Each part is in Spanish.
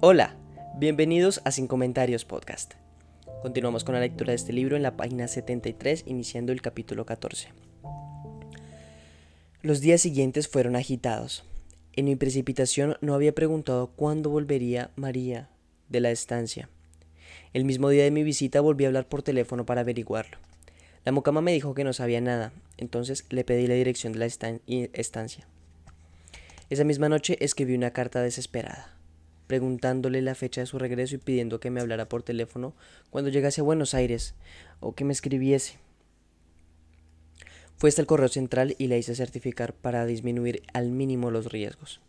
Hola, bienvenidos a Sin Comentarios Podcast. Continuamos con la lectura de este libro en la página 73, iniciando el capítulo 14. Los días siguientes fueron agitados. En mi precipitación no había preguntado cuándo volvería María de la estancia. El mismo día de mi visita volví a hablar por teléfono para averiguarlo. La mucama me dijo que no sabía nada, entonces le pedí la dirección de la estancia. Esa misma noche escribí una carta desesperada preguntándole la fecha de su regreso y pidiendo que me hablara por teléfono cuando llegase a Buenos Aires o que me escribiese. Fue hasta el correo central y la hice certificar para disminuir al mínimo los riesgos.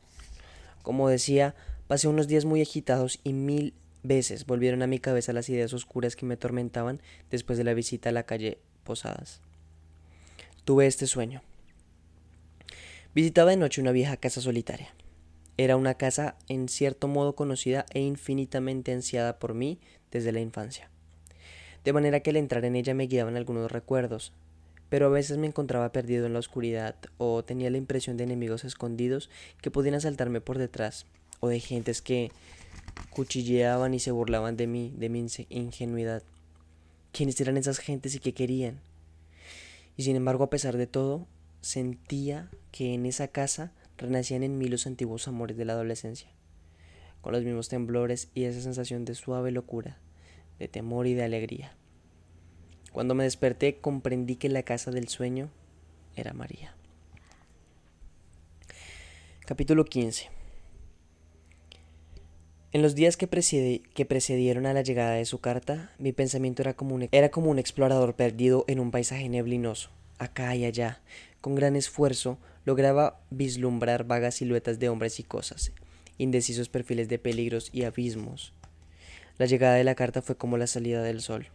Como decía, pasé unos días muy agitados y mil veces volvieron a mi cabeza las ideas oscuras que me atormentaban después de la visita a la calle Posadas. Tuve este sueño. Visitaba de noche una vieja casa solitaria. Era una casa en cierto modo conocida e infinitamente ansiada por mí desde la infancia. De manera que al entrar en ella me guiaban algunos recuerdos, pero a veces me encontraba perdido en la oscuridad o tenía la impresión de enemigos escondidos que podían asaltarme por detrás, o de gentes que cuchilleaban y se burlaban de mí, de mi ingenuidad. ¿Quiénes eran esas gentes y qué querían? Y sin embargo, a pesar de todo, sentía que en esa casa renacían en mí los antiguos amores de la adolescencia, con los mismos temblores y esa sensación de suave locura, de temor y de alegría. Cuando me desperté comprendí que la casa del sueño era María. Capítulo 15 En los días que, precedieron a la llegada de su carta, mi pensamiento era como, era como un explorador perdido en un paisaje neblinoso, acá y allá. Con gran esfuerzo lograba vislumbrar vagas siluetas de hombres y cosas, indecisos perfiles de peligros y abismos. La llegada de la carta fue como la salida del sol.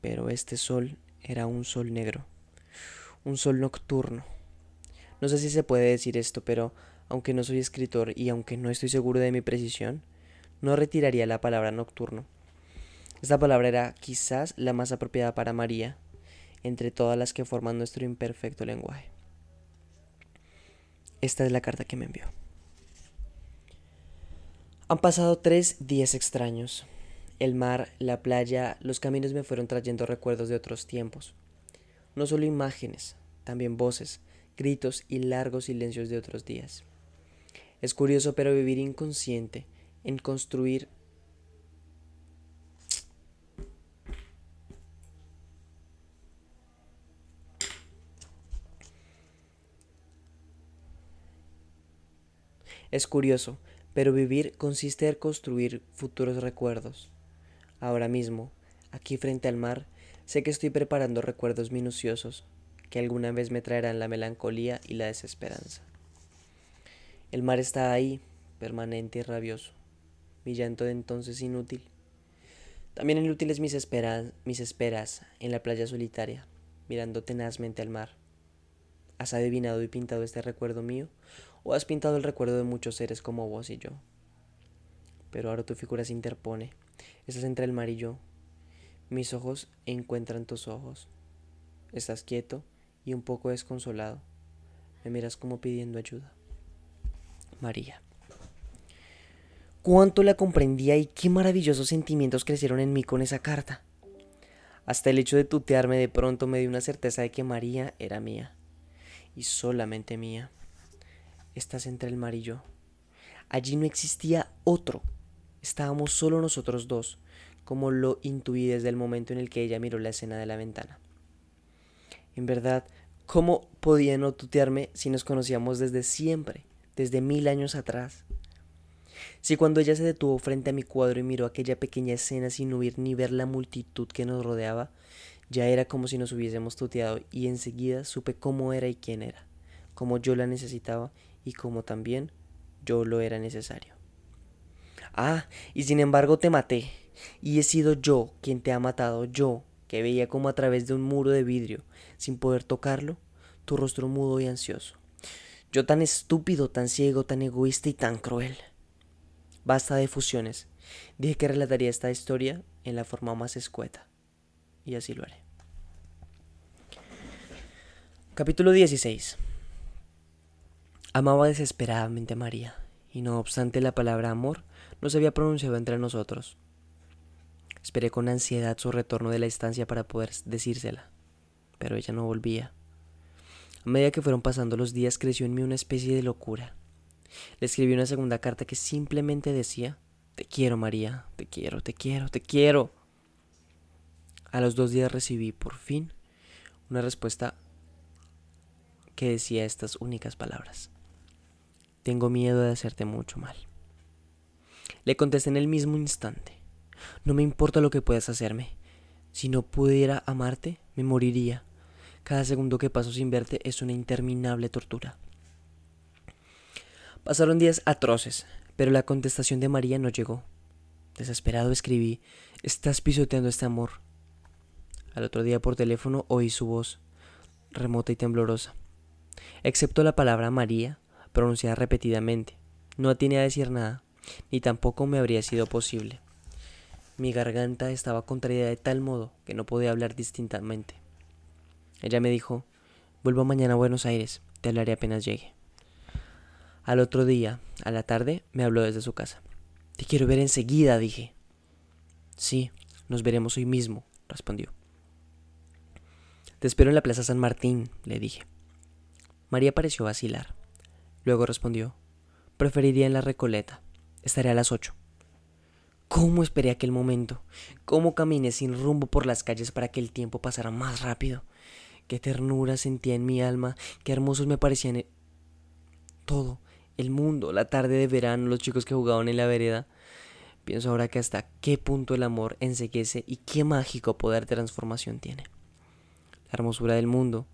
Pero este sol era un sol negro, un sol nocturno. No sé si se puede decir esto, pero aunque no soy escritor y aunque no estoy seguro de mi precisión, no retiraría la palabra nocturno. Esta palabra era quizás la más apropiada para María, entre todas las que forman nuestro imperfecto lenguaje. Esta es la carta que me envió. Han pasado tres días extraños. El mar, la playa, los caminos me fueron trayendo recuerdos de otros tiempos. No solo imágenes, también voces, gritos y largos silencios de otros días. Es curioso, pero vivir inconsciente, en construir Es curioso, pero vivir consiste en construir futuros recuerdos. Ahora mismo, aquí frente al mar, sé que estoy preparando recuerdos minuciosos que alguna vez me traerán la melancolía y la desesperanza. El mar está ahí, permanente y rabioso, mi llanto de entonces inútil. También inútiles mis, mis esperas en la playa solitaria, mirando tenazmente al mar. ¿Has adivinado y pintado este recuerdo mío? ¿O has pintado el recuerdo de muchos seres como vos y yo? Pero ahora tu figura se interpone. Estás entre el mar y yo. Mis ojos encuentran tus ojos. Estás quieto y un poco desconsolado. Me miras como pidiendo ayuda. María. Cuánto la comprendía y qué maravillosos sentimientos crecieron en mí con esa carta. Hasta el hecho de tutearme de pronto me dio una certeza de que María era mía y solamente mía. Estás entre el mar y yo. Allí no existía otro. Estábamos solo nosotros dos, como lo intuí desde el momento en el que ella miró la escena de la ventana. En verdad, ¿cómo podía no tutearme si nos conocíamos desde siempre, desde mil años atrás? Si cuando ella se detuvo frente a mi cuadro y miró aquella pequeña escena sin huir ni ver la multitud que nos rodeaba, ya era como si nos hubiésemos tuteado y enseguida supe cómo era y quién era, cómo yo la necesitaba y cómo también yo lo era necesario. Ah, y sin embargo te maté, y he sido yo quien te ha matado, yo, que veía como a través de un muro de vidrio, sin poder tocarlo, tu rostro mudo y ansioso. Yo tan estúpido, tan ciego, tan egoísta y tan cruel. Basta de fusiones. Dije que relataría esta historia en la forma más escueta y así lo haré. Capítulo 16. Amaba desesperadamente a María y no obstante la palabra amor no se había pronunciado entre nosotros. Esperé con ansiedad su retorno de la estancia para poder decírsela, pero ella no volvía. A medida que fueron pasando los días creció en mí una especie de locura. Le escribí una segunda carta que simplemente decía, Te quiero María, te quiero, te quiero, te quiero. A los dos días recibí, por fin, una respuesta que decía estas únicas palabras. Tengo miedo de hacerte mucho mal. Le contesté en el mismo instante. No me importa lo que puedas hacerme. Si no pudiera amarte, me moriría. Cada segundo que paso sin verte es una interminable tortura. Pasaron días atroces, pero la contestación de María no llegó. Desesperado escribí, estás pisoteando este amor. Al otro día por teléfono oí su voz, remota y temblorosa. Excepto la palabra María, pronunciada repetidamente. No atiné a decir nada, ni tampoco me habría sido posible. Mi garganta estaba contraída de tal modo que no podía hablar distintamente. Ella me dijo, vuelvo mañana a Buenos Aires, te hablaré apenas llegue. Al otro día, a la tarde, me habló desde su casa. Te quiero ver enseguida, dije. Sí, nos veremos hoy mismo, respondió. Te espero en la Plaza San Martín, le dije. María pareció vacilar. Luego respondió, preferiría en la Recoleta. Estaré a las ocho. ¿Cómo esperé aquel momento? ¿Cómo caminé sin rumbo por las calles para que el tiempo pasara más rápido? Qué ternura sentía en mi alma, qué hermosos me parecían e-, todo, el mundo, la tarde de verano, los chicos que jugaban en la vereda. Pienso ahora que hasta qué punto el amor enseguece y qué mágico poder de transformación tiene. La hermosura del mundo,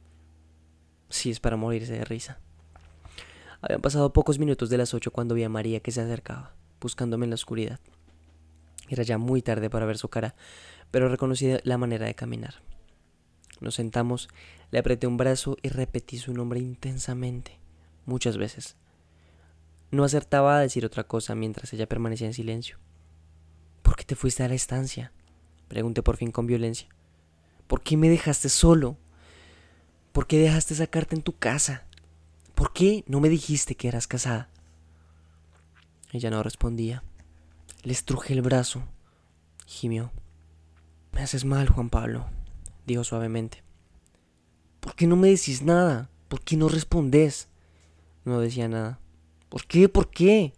sí es para morirse de risa. Habían pasado pocos minutos de las ocho cuando vi a María que se acercaba, buscándome en la oscuridad. Era ya muy tarde para ver su cara, pero reconocí la manera de caminar. Nos sentamos, le apreté un brazo y repetí su nombre intensamente, muchas veces. No acertaba a decir otra cosa mientras ella permanecía en silencio. ¿Por qué te fuiste a la estancia? Pregunté por fin con violencia. ¿Por qué me dejaste solo? ¿Por qué dejaste esa carta en tu casa? ¿Por qué no me dijiste que eras casada? Ella no respondía. Le estrujé el brazo. Gimió. Me haces mal, Juan Pablo dijo suavemente. ¿Por qué no me decís nada? ¿Por qué no respondes? No decía nada. ¿Por qué? ¿Por qué?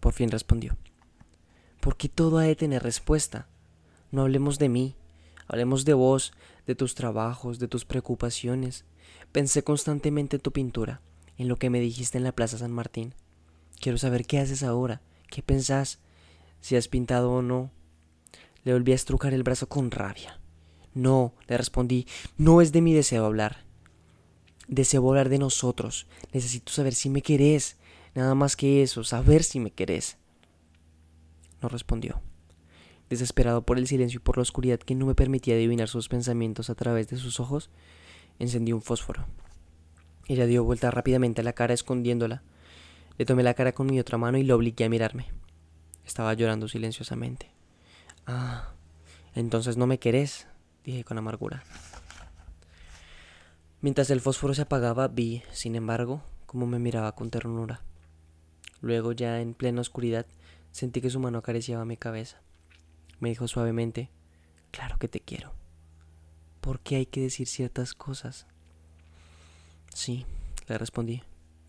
Por fin respondió. Porque todo ha de tener respuesta. No hablemos de mí, hablemos de vos, de tus trabajos, de tus preocupaciones. Pensé constantemente en tu pintura, en lo que me dijiste en la Plaza San Martín. Quiero saber qué haces ahora, qué pensás, si has pintado o no. Le volví a estrucar el brazo con rabia. No, le respondí, no es de mi deseo hablar. Deseo hablar de nosotros. Necesito saber si me querés. Nada más que eso, saber si me querés. No respondió. Desesperado por el silencio y por la oscuridad que no me permitía adivinar sus pensamientos a través de sus ojos, encendí un fósforo. Ella dio vuelta rápidamente a la cara escondiéndola. Le tomé la cara con mi otra mano y lo obligué a mirarme. Estaba llorando silenciosamente. Ah, entonces no me querés, dije con amargura. Mientras el fósforo se apagaba, vi, sin embargo, cómo me miraba con ternura. Luego, ya en plena oscuridad, sentí que su mano acariciaba mi cabeza. Me dijo suavemente, Claro que te quiero. ¿Por qué hay que decir ciertas cosas? Sí, le respondí,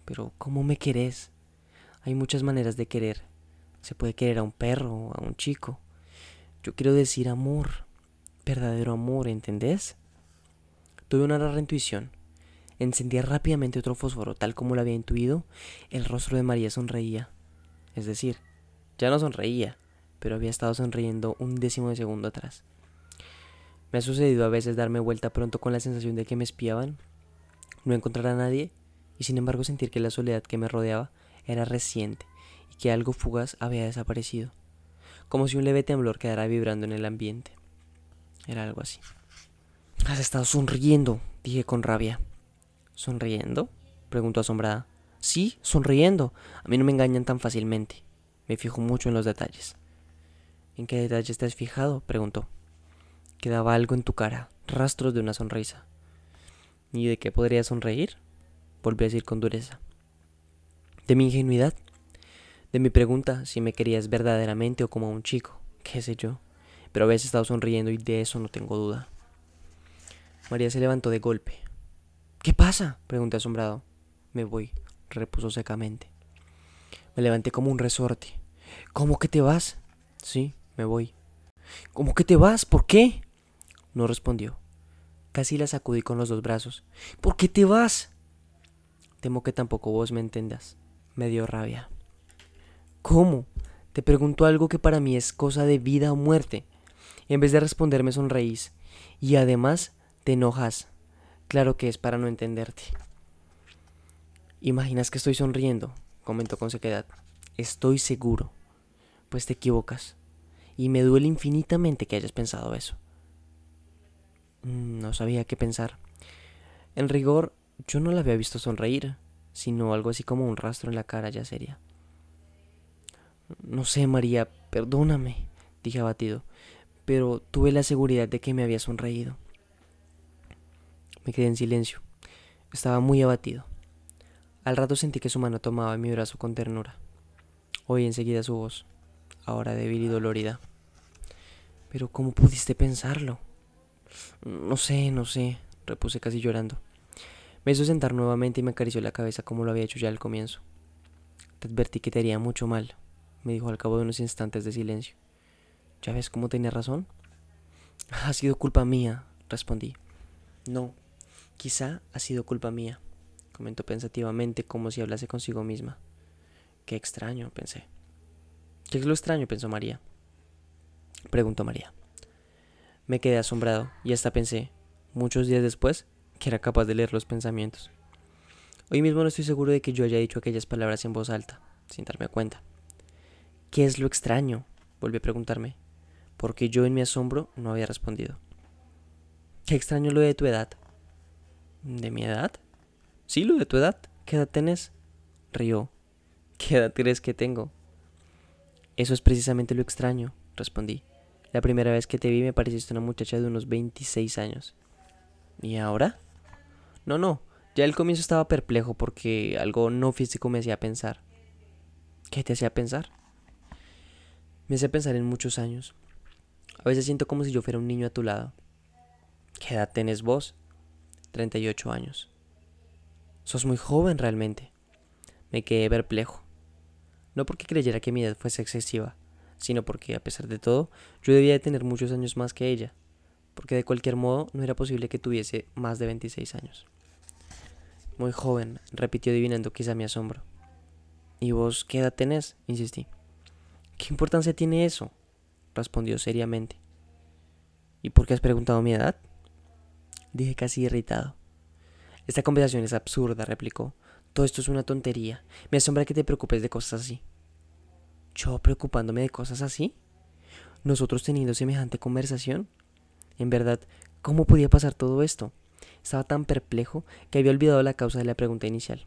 pero ¿cómo me querés? Hay muchas maneras de querer. Se puede querer a un perro, a un chico. Yo quiero decir amor, verdadero amor, ¿entendés? Tuve una rara intuición. Encendí rápidamente otro fósforo, tal como lo había intuido. El rostro de María sonreía. Es decir, ya no sonreía, pero había estado sonriendo un décimo de segundo atrás. Me ha sucedido a veces darme vuelta pronto con la sensación de que me espiaban, no encontrar a nadie y sin embargo sentir que la soledad que me rodeaba era reciente y que algo fugaz había desaparecido, como si un leve temblor quedara vibrando en el ambiente. Era algo así. Has estado sonriendo, dije con rabia. ¿Sonriendo? preguntó asombrada. Sí, sonriendo. A mí no me engañan tan fácilmente. Me fijo mucho en los detalles. ¿En qué detalles te has fijado? preguntó. Quedaba algo en tu cara, rastros de una sonrisa. ¿Y de qué podría sonreír? Volví a decir con dureza. ¿De mi ingenuidad? De mi pregunta si me querías verdaderamente o como un chico, qué sé yo, pero habías estado sonriendo y de eso no tengo duda. María se levantó de golpe. ¿Qué pasa? pregunté asombrado. Me voy, repuso secamente. Me levanté como un resorte. ¿Cómo que te vas? Sí, me voy. ¿Cómo que te vas? ¿Por qué? No respondió. Casi la sacudí con los dos brazos. ¿Por qué te vas? Temo que tampoco vos me entendas. Me dio rabia. ¿Cómo? Te pregunto algo que para mí es cosa de vida o muerte. En vez de responderme sonreís. Y además te enojas. Claro que es para no entenderte. Imaginas que estoy sonriendo, comentó con sequedad. Estoy seguro. Pues te equivocas. Y me duele infinitamente que hayas pensado eso. Mm, no sabía qué pensar. En rigor, yo no la había visto sonreír, sino algo así como un rastro en la cara ya seria. No sé, María, perdóname, dije abatido, pero tuve la seguridad de que me había sonreído. Me quedé en silencio. Estaba muy abatido. Al rato sentí que su mano tomaba mi brazo con ternura. Oí enseguida su voz, ahora débil y dolorida. Pero ¿cómo pudiste pensarlo? No sé, no sé, repuse casi llorando. Me hizo sentar nuevamente y me acarició la cabeza como lo había hecho ya al comienzo. Te advertí que te haría mucho mal, me dijo al cabo de unos instantes de silencio. ¿Ya ves cómo tenía razón? Ha sido culpa mía, respondí. No, quizá ha sido culpa mía, comentó pensativamente como si hablase consigo misma. Qué extraño, pensé. ¿Qué es lo extraño? pensó María. Preguntó María. Me quedé asombrado y hasta pensé, muchos días después, que era capaz de leer los pensamientos. Hoy mismo no estoy seguro de que yo haya dicho aquellas palabras en voz alta, sin darme cuenta. ¿Qué es lo extraño? Volví a preguntarme, porque yo en mi asombro no había respondido. Qué extraño lo de tu edad. ¿De mi edad? Sí, lo de tu edad. ¿Qué edad tenés? Rió. ¿Qué edad crees que tengo? Eso es precisamente lo extraño, respondí. La primera vez que te vi me pareciste una muchacha de unos 26 años. ¿Y ahora? No, no. Ya al comienzo estaba perplejo porque algo no físico me hacía pensar. ¿Qué te hacía pensar? Me hacía pensar en muchos años. A veces siento como si yo fuera un niño a tu lado. ¿Qué edad tenés vos? 38 años. Sos muy joven realmente. Me quedé perplejo. No porque creyera que mi edad fuese excesiva, sino porque, a pesar de todo, yo debía de tener muchos años más que ella, porque de cualquier modo no era posible que tuviese más de 26 años. Muy joven, repitió adivinando quizá mi asombro. ¿Y vos qué edad tenés? insistí. ¿Qué importancia tiene eso? respondió seriamente. ¿Y por qué has preguntado mi edad? Dije casi irritado. Esta conversación es absurda, replicó. Todo esto es una tontería. Me asombra que te preocupes de cosas así. ¿Yo preocupándome de cosas así? ¿Nosotros teniendo semejante conversación? En verdad, ¿cómo podía pasar todo esto? Estaba tan perplejo que había olvidado la causa de la pregunta inicial.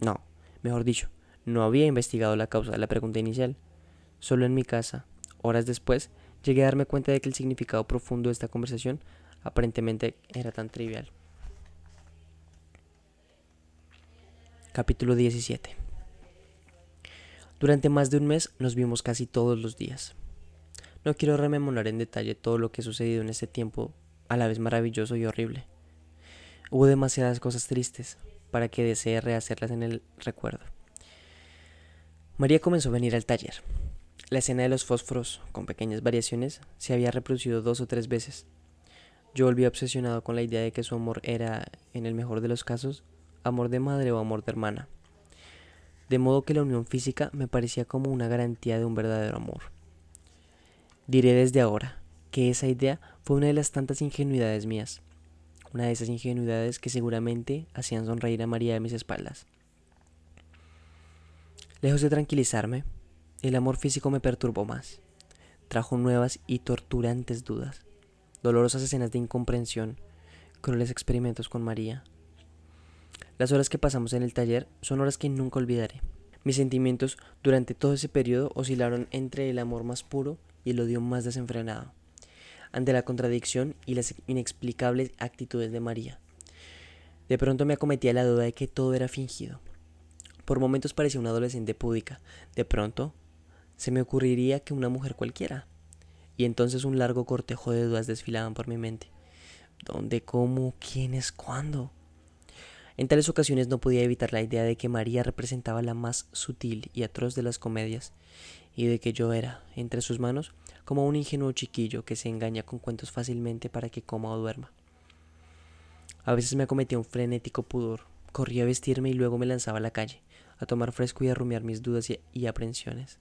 No, mejor dicho, no había investigado la causa de la pregunta inicial. Solo en mi casa, horas después, llegué a darme cuenta de que el significado profundo de esta conversación aparentemente era tan trivial. Capítulo 17 durante más de un mes nos vimos casi todos los días. No quiero rememorar en detalle todo lo que ha sucedido en este tiempo, a la vez maravilloso y horrible. Hubo demasiadas cosas tristes para que desee rehacerlas en el recuerdo. María comenzó a venir al taller. La escena de los fósforos, con pequeñas variaciones, se había reproducido dos o tres veces. Yo volví obsesionado con la idea de que su amor era, en el mejor de los casos, amor de madre o amor de hermana de modo que la unión física me parecía como una garantía de un verdadero amor. Diré desde ahora que esa idea fue una de las tantas ingenuidades mías, una de esas ingenuidades que seguramente hacían sonreír a María de mis espaldas. Lejos de tranquilizarme, el amor físico me perturbó más. Trajo nuevas y torturantes dudas, dolorosas escenas de incomprensión, crueles experimentos con María, las horas que pasamos en el taller son horas que nunca olvidaré. Mis sentimientos durante todo ese periodo oscilaron entre el amor más puro y el odio más desenfrenado, ante la contradicción y las inexplicables actitudes de María. De pronto me acometía la duda de que todo era fingido. Por momentos parecía una adolescente púdica. De pronto, se me ocurriría que una mujer cualquiera. Y entonces un largo cortejo de dudas desfilaban por mi mente. ¿Dónde, cómo, quién es, cuándo? En tales ocasiones no podía evitar la idea de que María representaba la más sutil y atroz de las comedias, y de que yo era, entre sus manos, como un ingenuo chiquillo que se engaña con cuentos fácilmente para que coma o duerma. A veces me acometía un frenético pudor, corría a vestirme y luego me lanzaba a la calle, a tomar fresco y a rumiar mis dudas y, aprensiones.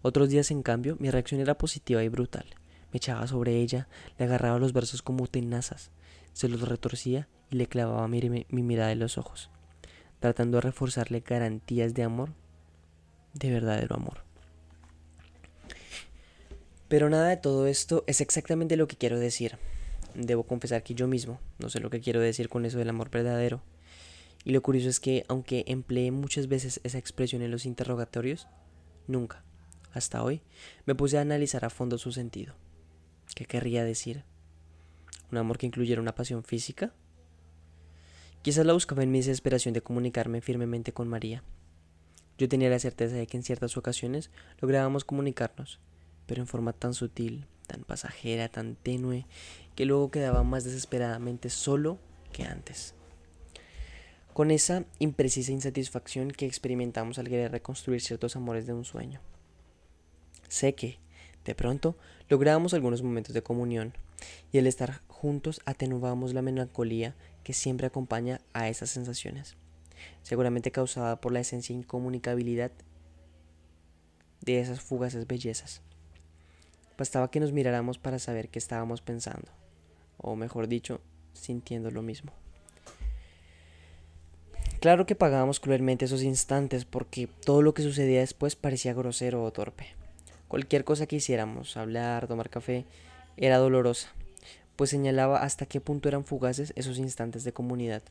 Otros días, en cambio, mi reacción era positiva y brutal. Me echaba sobre ella, le agarraba los brazos como tenazas, se los retorcía y le clavaba mi, mi mirada en los ojos, tratando de reforzarle garantías de amor, de verdadero amor. Pero nada de todo esto es exactamente lo que quiero decir. Debo confesar que yo mismo no sé lo que quiero decir con eso del amor verdadero. Y lo curioso es que, aunque empleé muchas veces esa expresión en los interrogatorios, nunca, hasta hoy, me puse a analizar a fondo su sentido. ¿Qué querría decir? ¿Un amor que incluyera una pasión física? Quizás la buscaba en mi desesperación de comunicarme firmemente con María. Yo tenía la certeza de que en ciertas ocasiones lográbamos comunicarnos, pero en forma tan sutil, tan pasajera, tan tenue, que luego quedaba más desesperadamente solo que antes. Con esa imprecisa insatisfacción que experimentamos al querer reconstruir ciertos amores de un sueño. Sé que, de pronto, lográbamos algunos momentos de comunión, y al estar juntos atenuábamos la melancolía que siempre acompaña a esas sensaciones, seguramente causada por la esencia incomunicabilidad de esas fugaces bellezas. Bastaba que nos miráramos para saber qué estábamos pensando, o mejor dicho, sintiendo lo mismo. Claro que pagábamos cruelmente esos instantes porque todo lo que sucedía después parecía grosero o torpe. Cualquier cosa que hiciéramos, hablar, tomar café, era dolorosa, pues señalaba hasta qué punto eran fugaces esos instantes de comunidad.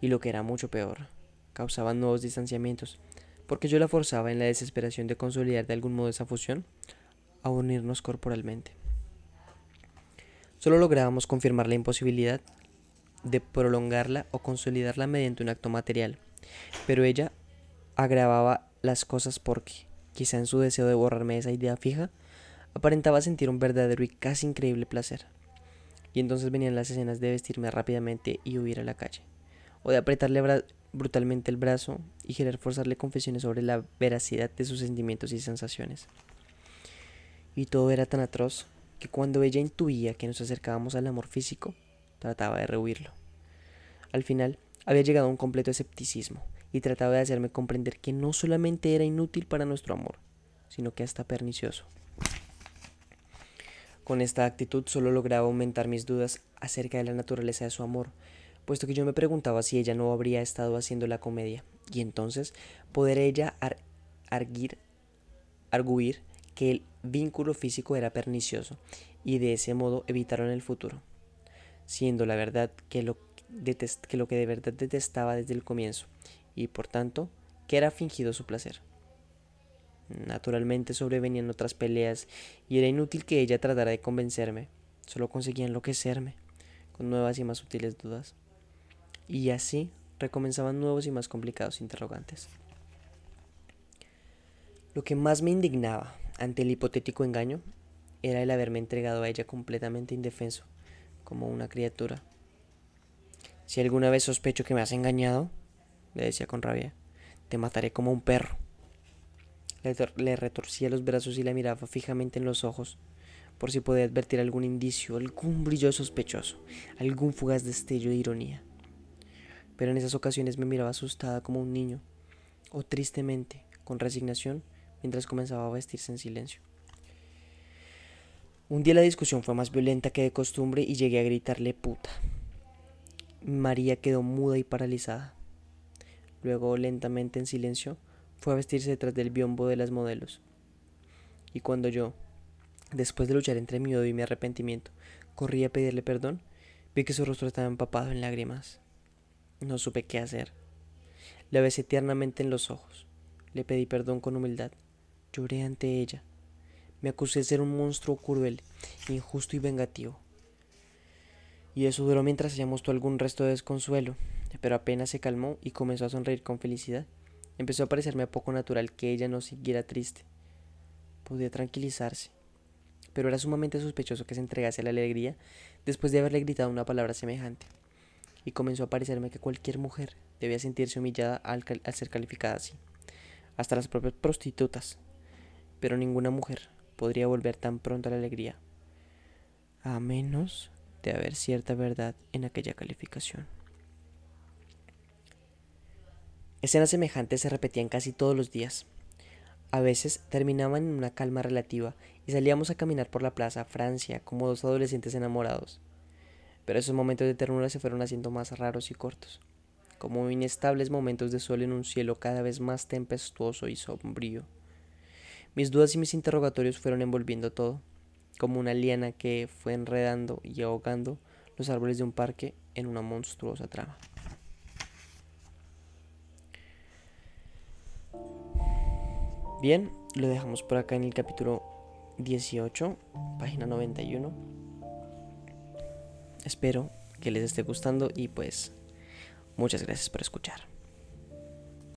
Y lo que era mucho peor, causaban nuevos distanciamientos, porque yo la forzaba en la desesperación de consolidar de algún modo esa fusión, a unirnos corporalmente. Solo lográbamos confirmar la imposibilidad de prolongarla o consolidarla mediante un acto material, pero ella agravaba las cosas porque, quizá en su deseo de borrarme esa idea fija, aparentaba sentir un verdadero y casi increíble placer. Y entonces venían las escenas de vestirme rápidamente y huir a la calle, o de apretarle brutalmente el brazo y querer forzarle confesiones sobre la veracidad de sus sentimientos y sensaciones y todo era tan atroz que cuando ella intuía que nos acercábamos al amor físico, trataba de rehuirlo. Al final, había llegado a un completo escepticismo y trataba de hacerme comprender que no solamente era inútil para nuestro amor, sino que hasta pernicioso. Con esta actitud solo lograba aumentar mis dudas acerca de la naturaleza de su amor, puesto que yo me preguntaba si ella no habría estado haciendo la comedia, y entonces poder ella arguir que el vínculo físico era pernicioso y de ese modo evitaron el futuro, siendo la verdad que lo, que lo que de verdad detestaba desde el comienzo y por tanto que era fingido su placer. Naturalmente sobrevenían otras peleas y era inútil que ella tratara de convencerme, solo conseguía enloquecerme con nuevas y más sutiles dudas. Y así recomenzaban nuevos y más complicados interrogantes. Lo que más me indignaba ante el hipotético engaño era el haberme entregado a ella completamente indefenso, como una criatura. Si alguna vez sospecho que me has engañado, le decía con rabia, te mataré como un perro. Le, retorcía los brazos y la miraba fijamente en los ojos, por si podía advertir algún indicio, algún brillo sospechoso, algún fugaz destello de ironía. Pero en esas ocasiones me miraba asustada como un niño, o tristemente, con resignación, mientras comenzaba a vestirse en silencio. Un día la discusión fue más violenta que de costumbre y llegué a gritarle puta. María quedó muda y paralizada. Luego, lentamente en silencio, fue a vestirse detrás del biombo de las modelos. Y cuando yo, después de luchar entre mi odio y mi arrepentimiento, corrí a pedirle perdón, vi que su rostro estaba empapado en lágrimas. No supe qué hacer. La besé tiernamente en los ojos. Le pedí perdón con humildad Lloré ante ella. Me acusé de ser un monstruo cruel, injusto y vengativo. Y eso duró mientras ella mostró algún resto de desconsuelo, pero apenas se calmó y comenzó a sonreír con felicidad, Empezó a parecerme poco natural que ella no siguiera triste. Podía tranquilizarse, pero era sumamente sospechoso que se entregase a la alegría después de haberle gritado una palabra semejante. Y comenzó a parecerme que cualquier mujer debía sentirse humillada al, al ser calificada así, hasta las propias prostitutas. Pero ninguna mujer podría volver tan pronto a la alegría, a menos de haber cierta verdad en aquella calificación. Escenas semejantes se repetían casi todos los días. A veces terminaban en una calma relativa y salíamos a caminar por la plaza Francia como dos adolescentes enamorados. Pero esos momentos de ternura se fueron haciendo más raros y cortos, como inestables momentos de sol en un cielo cada vez más tempestuoso y sombrío. Mis dudas y mis interrogatorios fueron envolviendo todo, como una liana que fue enredando y ahogando los árboles de un parque en una monstruosa trama. Bien, lo dejamos por acá en el capítulo 18, página 91. Espero que les esté gustando y pues muchas gracias por escuchar.